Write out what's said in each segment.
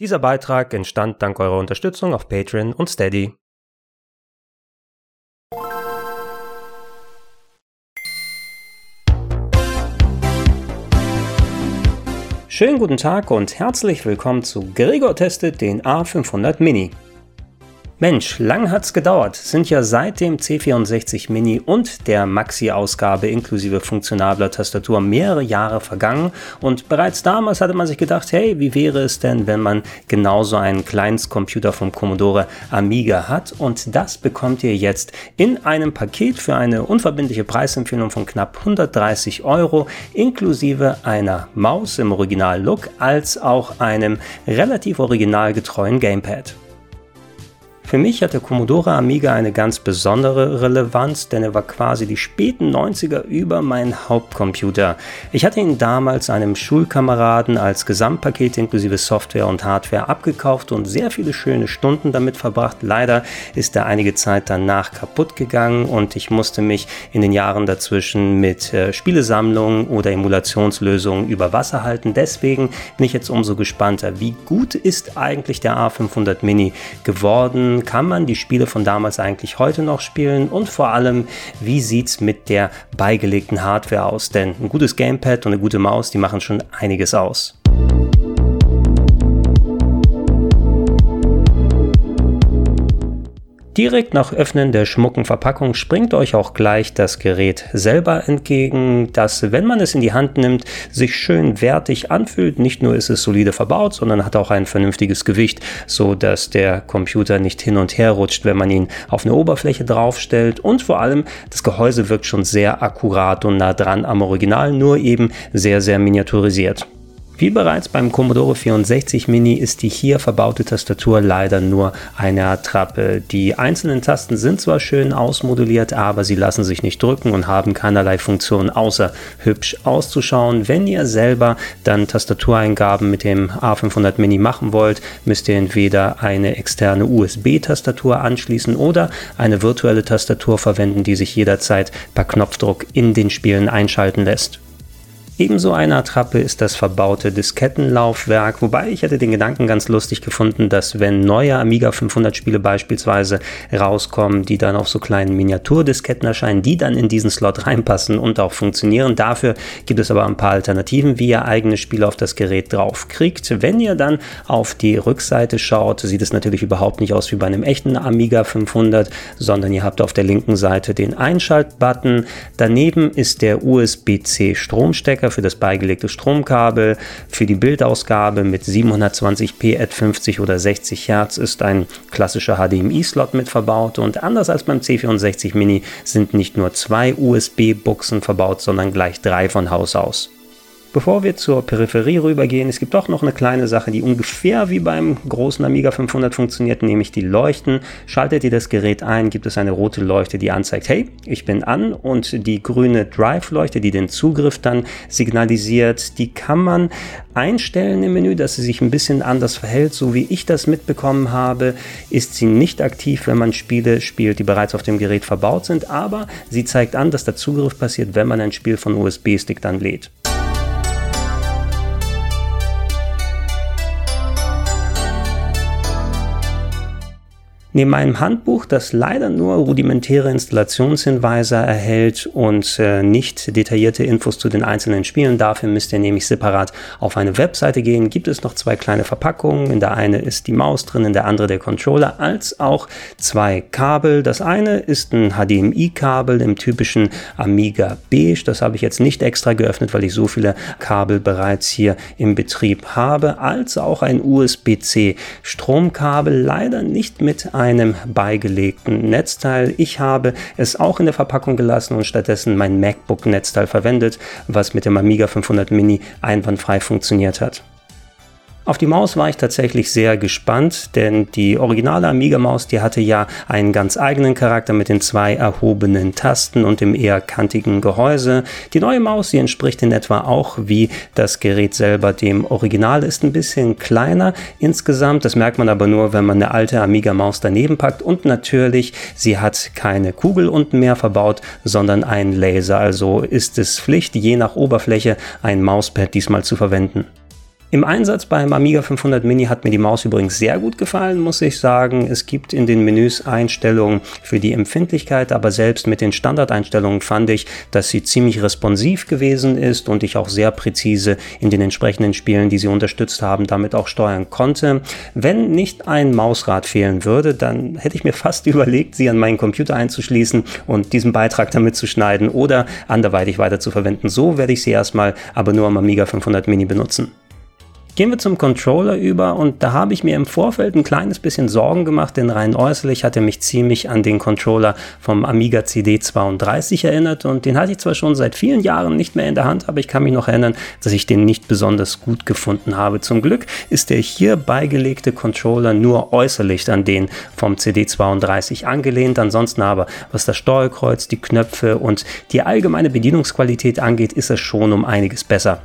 Dieser Beitrag entstand dank eurer Unterstützung auf Patreon und Steady. Schönen guten Tag und herzlich willkommen zu Gregor testet den A500 Mini. Mensch, lang hat's gedauert. Sind ja seit dem C64 Mini und der Maxi-Ausgabe inklusive funktionabler Tastatur mehrere Jahre vergangen und bereits damals hatte man sich gedacht, hey, wie wäre es denn, wenn man genauso einen Kleinstcomputer vom Commodore Amiga hat und das bekommt ihr jetzt in einem Paket für eine unverbindliche Preisempfehlung von knapp 130 Euro inklusive einer Maus im Original-Look als auch einem relativ originalgetreuen Gamepad. Für mich hat der Commodore Amiga eine ganz besondere Relevanz, denn er war quasi die späten 90er über mein Hauptcomputer. Ich hatte ihn damals einem Schulkameraden als Gesamtpaket inklusive Software und Hardware abgekauft und sehr viele schöne Stunden damit verbracht. Leider ist er einige Zeit danach kaputt gegangen und ich musste mich in den Jahren dazwischen mit äh, Spielesammlungen oder Emulationslösungen über Wasser halten. Deswegen bin ich jetzt umso gespannter. Wie gut ist eigentlich der A500 Mini geworden? Kann man die Spiele von damals eigentlich heute noch spielen und vor allem, wie sieht es mit der beigelegten Hardware aus? Denn ein gutes Gamepad und eine gute Maus, die machen schon einiges aus. Direkt nach Öffnen der schmucken Verpackung springt euch auch gleich das Gerät selber entgegen, das, wenn man es in die Hand nimmt, sich schön wertig anfühlt. Nicht nur ist es solide verbaut, sondern hat auch ein vernünftiges Gewicht, so dass der Computer nicht hin und her rutscht, wenn man ihn auf eine Oberfläche draufstellt. Und vor allem, das Gehäuse wirkt schon sehr akkurat und nah dran am Original, nur eben sehr, sehr miniaturisiert. Wie bereits beim Commodore 64 Mini ist die hier verbaute Tastatur leider nur eine Attrappe. Die einzelnen Tasten sind zwar schön ausmoduliert, aber sie lassen sich nicht drücken und haben keinerlei Funktion außer hübsch auszuschauen. Wenn ihr selber dann Tastatureingaben mit dem A500 Mini machen wollt, müsst ihr entweder eine externe USB-Tastatur anschließen oder eine virtuelle Tastatur verwenden, die sich jederzeit per Knopfdruck in den Spielen einschalten lässt. Ebenso eine Attrappe ist das verbaute Diskettenlaufwerk, wobei ich hätte den Gedanken ganz lustig gefunden, dass wenn neue Amiga 500 Spiele beispielsweise rauskommen, die dann auf so kleinen Miniaturdisketten erscheinen, die dann in diesen Slot reinpassen und auch funktionieren. Dafür gibt es aber ein paar Alternativen, wie ihr eigene Spiele auf das Gerät drauf kriegt. Wenn ihr dann auf die Rückseite schaut, sieht es natürlich überhaupt nicht aus wie bei einem echten Amiga 500, sondern ihr habt auf der linken Seite den Einschaltbutton. Daneben ist der USB-C Stromstecker Stecker für das beigelegte Stromkabel. Für die Bildausgabe mit 720p at 50 oder 60 Hertz ist ein klassischer HDMI-Slot mit verbaut und anders als beim C64 Mini sind nicht nur zwei USB-Buchsen verbaut, sondern gleich drei von Haus aus. Bevor wir zur Peripherie rübergehen, es gibt doch noch eine kleine Sache, die ungefähr wie beim großen Amiga 500 funktioniert, nämlich die Leuchten. Schaltet ihr das Gerät ein, gibt es eine rote Leuchte, die anzeigt, hey, ich bin an und die grüne Drive-Leuchte, die den Zugriff dann signalisiert, die kann man einstellen im Menü, dass sie sich ein bisschen anders verhält. So wie ich das mitbekommen habe, ist sie nicht aktiv, wenn man Spiele spielt, die bereits auf dem Gerät verbaut sind, aber sie zeigt an, dass der Zugriff passiert, wenn man ein Spiel von USB-Stick dann lädt. Neben einem Handbuch, das leider nur rudimentäre Installationshinweise erhält und äh, nicht detaillierte Infos zu den einzelnen Spielen, dafür müsst ihr nämlich separat auf eine Webseite gehen, gibt es noch zwei kleine Verpackungen. In der eine ist die Maus drin, in der andere der Controller, als auch zwei Kabel. Das eine ist ein HDMI-Kabel im typischen Amiga Beige. Das habe ich jetzt nicht extra geöffnet, weil ich so viele Kabel bereits hier im Betrieb habe, als auch ein USB-C Stromkabel, leider nicht mit einem beigelegten Netzteil. Ich habe es auch in der Verpackung gelassen und stattdessen mein MacBook-Netzteil verwendet, was mit dem Amiga 500 Mini einwandfrei funktioniert hat. Auf die Maus war ich tatsächlich sehr gespannt, denn die originale Amiga-Maus, die hatte ja einen ganz eigenen Charakter mit den zwei erhobenen Tasten und dem eher kantigen Gehäuse. Die neue Maus, die entspricht in etwa auch wie das Gerät selber dem Original, ist ein bisschen kleiner insgesamt. Das merkt man aber nur, wenn man eine alte Amiga-Maus daneben packt. Und natürlich, sie hat keine Kugel unten mehr verbaut, sondern einen Laser. Also ist es Pflicht, je nach Oberfläche ein Mauspad diesmal zu verwenden. Im Einsatz beim Amiga 500 Mini hat mir die Maus übrigens sehr gut gefallen, muss ich sagen. Es gibt in den Menüs Einstellungen für die Empfindlichkeit, aber selbst mit den Standardeinstellungen fand ich, dass sie ziemlich responsiv gewesen ist und ich auch sehr präzise in den entsprechenden Spielen, die sie unterstützt haben, damit auch steuern konnte. Wenn nicht ein Mausrad fehlen würde, dann hätte ich mir fast überlegt, sie an meinen Computer einzuschließen und diesen Beitrag damit zu schneiden oder anderweitig weiter zu verwenden. So werde ich sie erstmal aber nur am Amiga 500 Mini benutzen. Gehen wir zum Controller über und da habe ich mir im Vorfeld ein kleines bisschen Sorgen gemacht, denn rein äußerlich hat er mich ziemlich an den Controller vom Amiga CD32 erinnert und den hatte ich zwar schon seit vielen Jahren nicht mehr in der Hand, aber ich kann mich noch erinnern, dass ich den nicht besonders gut gefunden habe. Zum Glück ist der hier beigelegte Controller nur äußerlich an den vom CD32 angelehnt, ansonsten aber was das Steuerkreuz, die Knöpfe und die allgemeine Bedienungsqualität angeht, ist er schon um einiges besser.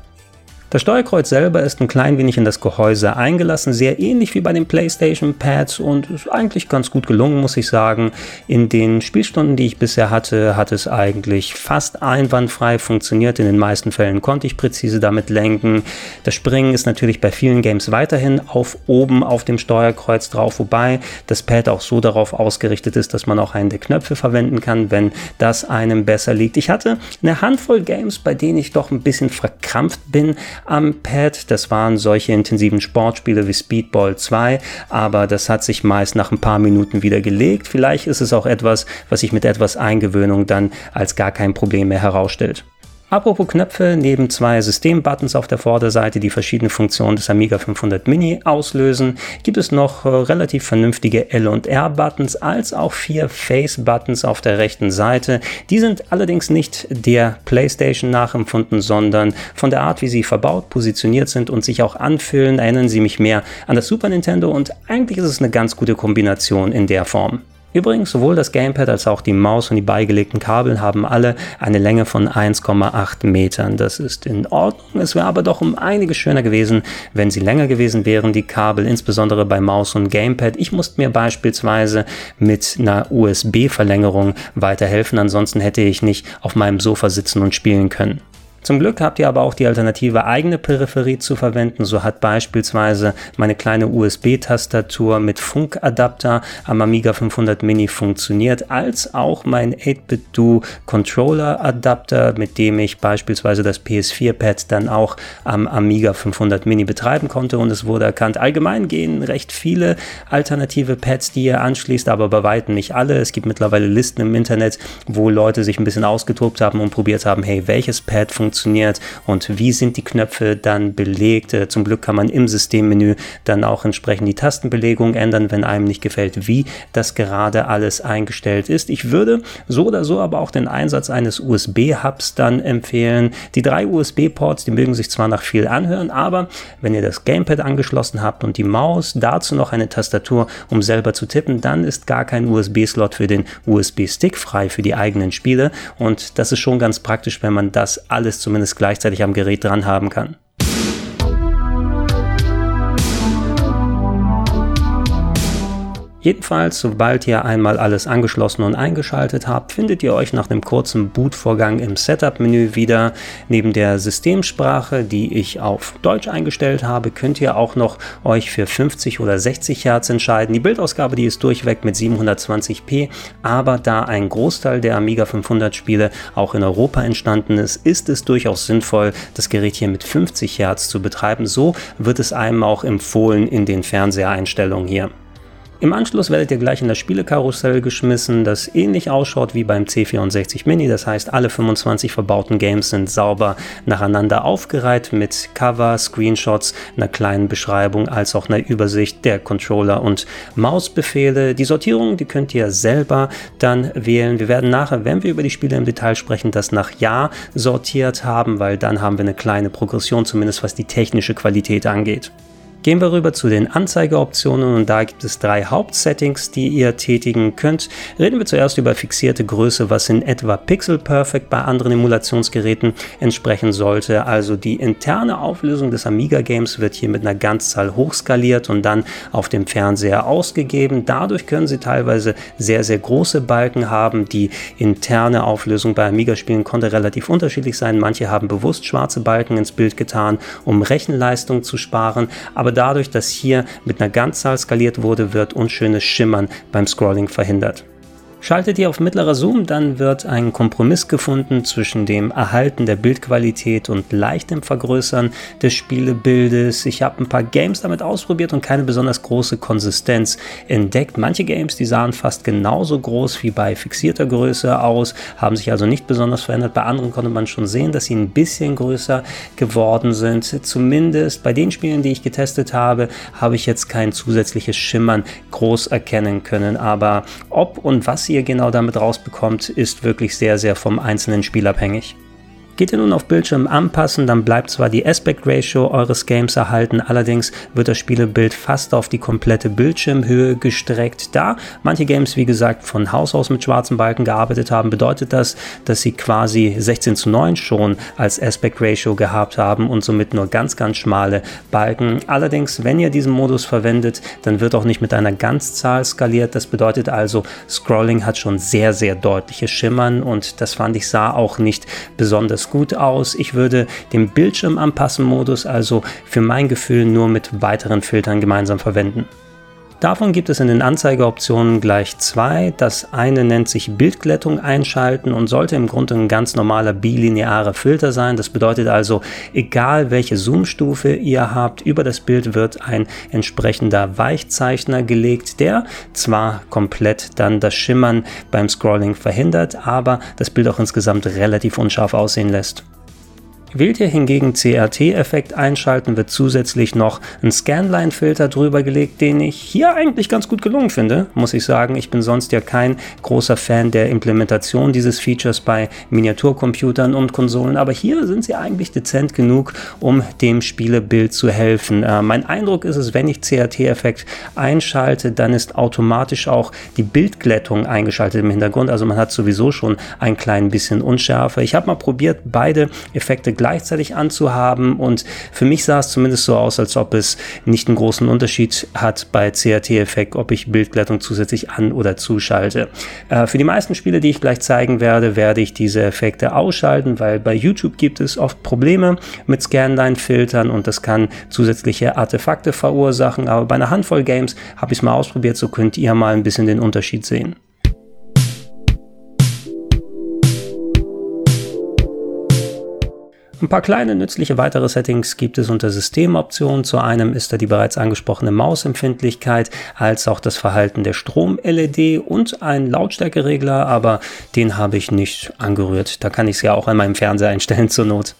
Das Steuerkreuz selber ist ein klein wenig in das Gehäuse eingelassen, sehr ähnlich wie bei den PlayStation Pads und ist eigentlich ganz gut gelungen, muss ich sagen. In den Spielstunden, die ich bisher hatte, hat es eigentlich fast einwandfrei funktioniert. In den meisten Fällen konnte ich präzise damit lenken. Das Springen ist natürlich bei vielen Games weiterhin auf oben auf dem Steuerkreuz drauf, wobei das Pad auch so darauf ausgerichtet ist, dass man auch einen der Knöpfe verwenden kann, wenn das einem besser liegt. Ich hatte eine Handvoll Games, bei denen ich doch ein bisschen verkrampft bin, am Pad. Das waren solche intensiven Sportspiele wie Speedball 2, aber das hat sich meist nach ein paar Minuten wieder gelegt. Vielleicht ist es auch etwas, was sich mit etwas Eingewöhnung dann als gar kein Problem mehr herausstellt. Apropos Knöpfe, neben zwei Systembuttons auf der Vorderseite, die verschiedene Funktionen des Amiga 500 Mini auslösen, gibt es noch äh, relativ vernünftige L- und R-Buttons als auch vier Face-Buttons auf der rechten Seite. Die sind allerdings nicht der PlayStation nachempfunden, sondern von der Art, wie sie verbaut, positioniert sind und sich auch anfühlen, erinnern sie mich mehr an das Super Nintendo und eigentlich ist es eine ganz gute Kombination in der Form. Übrigens, sowohl das Gamepad als auch die Maus und die beigelegten Kabel haben alle eine Länge von 1,8 Metern. Das ist in Ordnung. Es wäre aber doch um einiges schöner gewesen, wenn sie länger gewesen wären, die Kabel, insbesondere bei Maus und Gamepad. Ich musste mir beispielsweise mit einer USB-Verlängerung weiterhelfen, ansonsten hätte ich nicht auf meinem Sofa sitzen und spielen können. Zum Glück habt ihr aber auch die Alternative, eigene Peripherie zu verwenden. So hat beispielsweise meine kleine USB-Tastatur mit Funkadapter am Amiga 500 Mini funktioniert, als auch mein 8-Bit-Do Controller-Adapter, mit dem ich beispielsweise das PS4-Pad dann auch am Amiga 500 Mini betreiben konnte. Und es wurde erkannt, allgemein gehen recht viele alternative Pads, die ihr anschließt, aber bei weitem nicht alle. Es gibt mittlerweile Listen im Internet, wo Leute sich ein bisschen ausgetobt haben und probiert haben, hey, welches Pad funktioniert funktioniert und wie sind die Knöpfe dann belegt. Äh, zum Glück kann man im Systemmenü dann auch entsprechend die Tastenbelegung ändern, wenn einem nicht gefällt, wie das gerade alles eingestellt ist. Ich würde so oder so aber auch den Einsatz eines USB-Hubs dann empfehlen. Die drei USB-Ports, die mögen sich zwar nach viel anhören, aber wenn ihr das Gamepad angeschlossen habt und die Maus, dazu noch eine Tastatur, um selber zu tippen, dann ist gar kein USB-Slot für den USB-Stick frei für die eigenen Spiele und das ist schon ganz praktisch, wenn man das alles zumindest gleichzeitig am Gerät dran haben kann. Jedenfalls, sobald ihr einmal alles angeschlossen und eingeschaltet habt, findet ihr euch nach einem kurzen Bootvorgang im Setup-Menü wieder. Neben der Systemsprache, die ich auf Deutsch eingestellt habe, könnt ihr auch noch euch für 50 oder 60 Hertz entscheiden. Die Bildausgabe, die ist durchweg mit 720p, aber da ein Großteil der Amiga 500 Spiele auch in Europa entstanden ist, ist es durchaus sinnvoll, das Gerät hier mit 50 Hertz zu betreiben. So wird es einem auch empfohlen in den Fernsehereinstellungen hier. Im Anschluss werdet ihr gleich in das Spielekarussell geschmissen, das ähnlich ausschaut wie beim C64 Mini. Das heißt, alle 25 verbauten Games sind sauber nacheinander aufgereiht mit Cover, Screenshots, einer kleinen Beschreibung als auch einer Übersicht der Controller und Mausbefehle. Die Sortierung, die könnt ihr selber dann wählen. Wir werden nachher, wenn wir über die Spiele im Detail sprechen, das nach Jahr sortiert haben, weil dann haben wir eine kleine Progression, zumindest was die technische Qualität angeht. Gehen wir rüber zu den Anzeigeoptionen und da gibt es drei Hauptsettings, die ihr tätigen könnt. Reden wir zuerst über fixierte Größe, was in etwa Pixel Perfect bei anderen Emulationsgeräten entsprechen sollte. Also die interne Auflösung des Amiga Games wird hier mit einer Ganzzahl hochskaliert und dann auf dem Fernseher ausgegeben. Dadurch können sie teilweise sehr, sehr große Balken haben. Die interne Auflösung bei Amiga-Spielen konnte relativ unterschiedlich sein. Manche haben bewusst schwarze Balken ins Bild getan, um Rechenleistung zu sparen. Aber dadurch, dass hier mit einer Ganzzahl skaliert wurde, wird unschönes Schimmern beim Scrolling verhindert. Schaltet ihr auf mittlerer Zoom, dann wird ein Kompromiss gefunden zwischen dem Erhalten der Bildqualität und leichtem Vergrößern des Spielebildes. Ich habe ein paar Games damit ausprobiert und keine besonders große Konsistenz entdeckt. Manche Games, die sahen fast genauso groß wie bei fixierter Größe aus, haben sich also nicht besonders verändert. Bei anderen konnte man schon sehen, dass sie ein bisschen größer geworden sind. Zumindest bei den Spielen, die ich getestet habe, habe ich jetzt kein zusätzliches Schimmern groß erkennen können. Aber ob und was sie ihr genau damit rausbekommt, ist wirklich sehr, sehr vom einzelnen Spiel abhängig. Geht ihr nun auf Bildschirm anpassen, dann bleibt zwar die Aspect Ratio eures Games erhalten, allerdings wird das Spielebild fast auf die komplette Bildschirmhöhe gestreckt. Da manche Games, wie gesagt, von Haus aus mit schwarzen Balken gearbeitet haben, bedeutet das, dass sie quasi 16 zu 9 schon als Aspect Ratio gehabt haben und somit nur ganz, ganz schmale Balken. Allerdings, wenn ihr diesen Modus verwendet, dann wird auch nicht mit einer Ganzzahl skaliert. Das bedeutet also, Scrolling hat schon sehr, sehr deutliche Schimmern und das fand ich sah auch nicht besonders das gut aus. Ich würde den Bildschirm anpassen Modus also für mein Gefühl nur mit weiteren Filtern gemeinsam verwenden. Davon gibt es in den Anzeigeoptionen gleich zwei. Das eine nennt sich Bildglättung einschalten und sollte im Grunde ein ganz normaler bilinearer Filter sein. Das bedeutet also, egal welche Zoomstufe ihr habt, über das Bild wird ein entsprechender Weichzeichner gelegt, der zwar komplett dann das Schimmern beim Scrolling verhindert, aber das Bild auch insgesamt relativ unscharf aussehen lässt. Wählt ihr hingegen CRT-Effekt einschalten, wird zusätzlich noch ein Scanline-Filter drüber gelegt, den ich hier eigentlich ganz gut gelungen finde, muss ich sagen. Ich bin sonst ja kein großer Fan der Implementation dieses Features bei Miniaturcomputern und Konsolen, aber hier sind sie eigentlich dezent genug, um dem Spielebild zu helfen. Äh, mein Eindruck ist es, wenn ich CRT-Effekt einschalte, dann ist automatisch auch die Bildglättung eingeschaltet im Hintergrund. Also man hat sowieso schon ein klein bisschen Unschärfe. Ich habe mal probiert, beide Effekte gleichzeitig anzuhaben. Und für mich sah es zumindest so aus, als ob es nicht einen großen Unterschied hat bei CRT-Effekt, ob ich Bildglättung zusätzlich an- oder zuschalte. Äh, für die meisten Spiele, die ich gleich zeigen werde, werde ich diese Effekte ausschalten, weil bei YouTube gibt es oft Probleme mit Scanline-Filtern und das kann zusätzliche Artefakte verursachen. Aber bei einer Handvoll Games habe ich es mal ausprobiert, so könnt ihr mal ein bisschen den Unterschied sehen. Ein paar kleine nützliche weitere Settings gibt es unter Systemoptionen. Zu einem ist da die bereits angesprochene Mausempfindlichkeit, als auch das Verhalten der Strom-LED und ein Lautstärkeregler, aber den habe ich nicht angerührt. Da kann ich es ja auch an meinem Fernseher einstellen zur Not.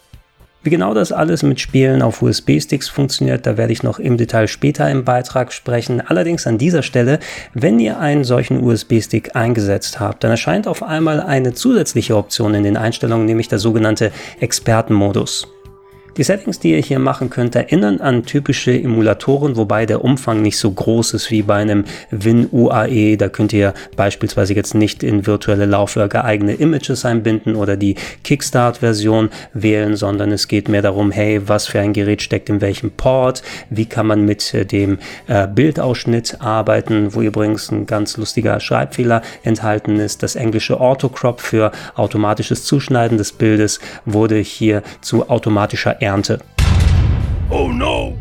Wie genau das alles mit Spielen auf USB-Sticks funktioniert, da werde ich noch im Detail später im Beitrag sprechen. Allerdings an dieser Stelle, wenn ihr einen solchen USB-Stick eingesetzt habt, dann erscheint auf einmal eine zusätzliche Option in den Einstellungen, nämlich der sogenannte Expertenmodus. Die Settings, die ihr hier machen könnt, erinnern an typische Emulatoren, wobei der Umfang nicht so groß ist wie bei einem WinUAE. Da könnt ihr beispielsweise jetzt nicht in virtuelle Laufwerke eigene Images einbinden oder die Kickstart-Version wählen, sondern es geht mehr darum, hey, was für ein Gerät steckt in welchem Port, wie kann man mit äh, dem äh, Bildausschnitt arbeiten, wo übrigens ein ganz lustiger Schreibfehler enthalten ist. Das englische Autocrop für automatisches Zuschneiden des Bildes wurde hier zu automatischer Ernte. Oh no!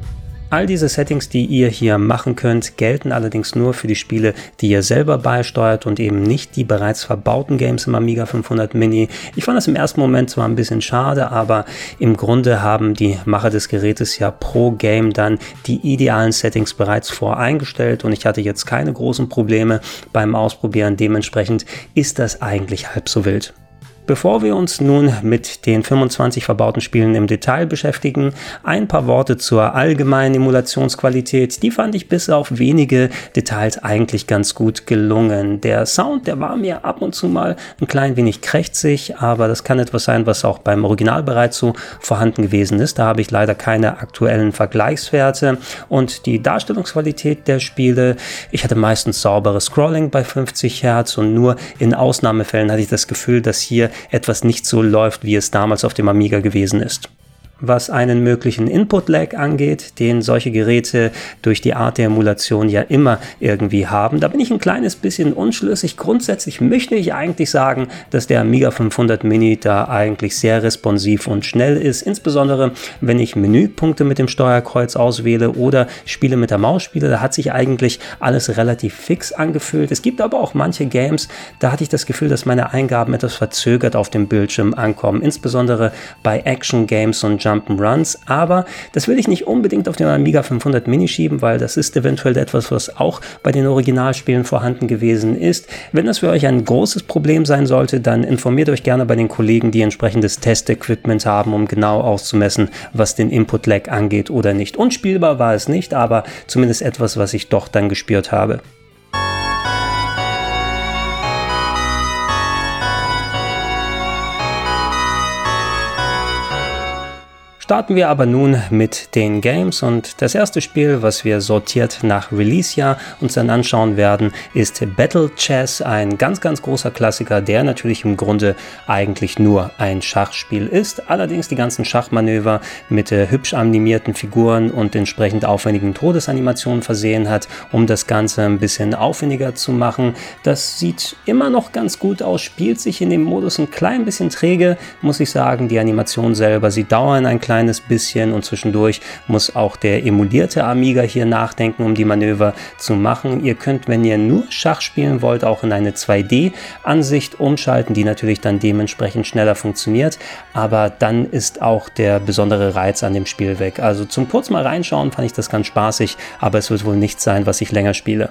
All diese Settings, die ihr hier machen könnt, gelten allerdings nur für die Spiele, die ihr selber beisteuert und eben nicht die bereits verbauten Games im Amiga 500 Mini. Ich fand das im ersten Moment zwar ein bisschen schade, aber im Grunde haben die Macher des Gerätes ja pro Game dann die idealen Settings bereits voreingestellt und ich hatte jetzt keine großen Probleme beim Ausprobieren. Dementsprechend ist das eigentlich halb so wild. Bevor wir uns nun mit den 25 verbauten Spielen im Detail beschäftigen, ein paar Worte zur allgemeinen Emulationsqualität. Die fand ich bis auf wenige Details eigentlich ganz gut gelungen. Der Sound, der war mir ab und zu mal ein klein wenig krächzig, aber das kann etwas sein, was auch beim Original bereits so vorhanden gewesen ist. Da habe ich leider keine aktuellen Vergleichswerte und die Darstellungsqualität der Spiele. Ich hatte meistens sauberes Scrolling bei 50 Hertz und nur in Ausnahmefällen hatte ich das Gefühl, dass hier etwas nicht so läuft, wie es damals auf dem Amiga gewesen ist was einen möglichen Input-Lag angeht, den solche Geräte durch die Art der Emulation ja immer irgendwie haben. Da bin ich ein kleines bisschen unschlüssig. Grundsätzlich möchte ich eigentlich sagen, dass der Amiga 500 Mini da eigentlich sehr responsiv und schnell ist, insbesondere wenn ich Menüpunkte mit dem Steuerkreuz auswähle oder Spiele mit der Maus spiele, da hat sich eigentlich alles relativ fix angefühlt. Es gibt aber auch manche Games, da hatte ich das Gefühl, dass meine Eingaben etwas verzögert auf dem Bildschirm ankommen, insbesondere bei Action Games und Jump Jump'n'Runs, aber das will ich nicht unbedingt auf den Amiga 500 Mini schieben, weil das ist eventuell etwas, was auch bei den Originalspielen vorhanden gewesen ist. Wenn das für euch ein großes Problem sein sollte, dann informiert euch gerne bei den Kollegen, die entsprechendes Testequipment haben, um genau auszumessen, was den Input-Lag angeht oder nicht. Unspielbar war es nicht, aber zumindest etwas, was ich doch dann gespürt habe. Starten wir aber nun mit den Games und das erste Spiel, was wir sortiert nach Release-Jahr uns dann anschauen werden, ist Battle Chess, ein ganz, ganz großer Klassiker, der natürlich im Grunde eigentlich nur ein Schachspiel ist, allerdings die ganzen Schachmanöver mit äh, hübsch animierten Figuren und entsprechend aufwendigen Todesanimationen versehen hat, um das Ganze ein bisschen aufwendiger zu machen. Das sieht immer noch ganz gut aus, spielt sich in dem Modus ein klein bisschen träge, muss ich sagen. Die Animation selber, sie dauern ein klein kleines bisschen und zwischendurch muss auch der emulierte Amiga hier nachdenken, um die Manöver zu machen. Ihr könnt, wenn ihr nur Schach spielen wollt, auch in eine 2D-Ansicht umschalten, die natürlich dann dementsprechend schneller funktioniert, aber dann ist auch der besondere Reiz an dem Spiel weg. Also zum kurz mal reinschauen fand ich das ganz spaßig, aber es wird wohl nichts sein, was ich länger spiele.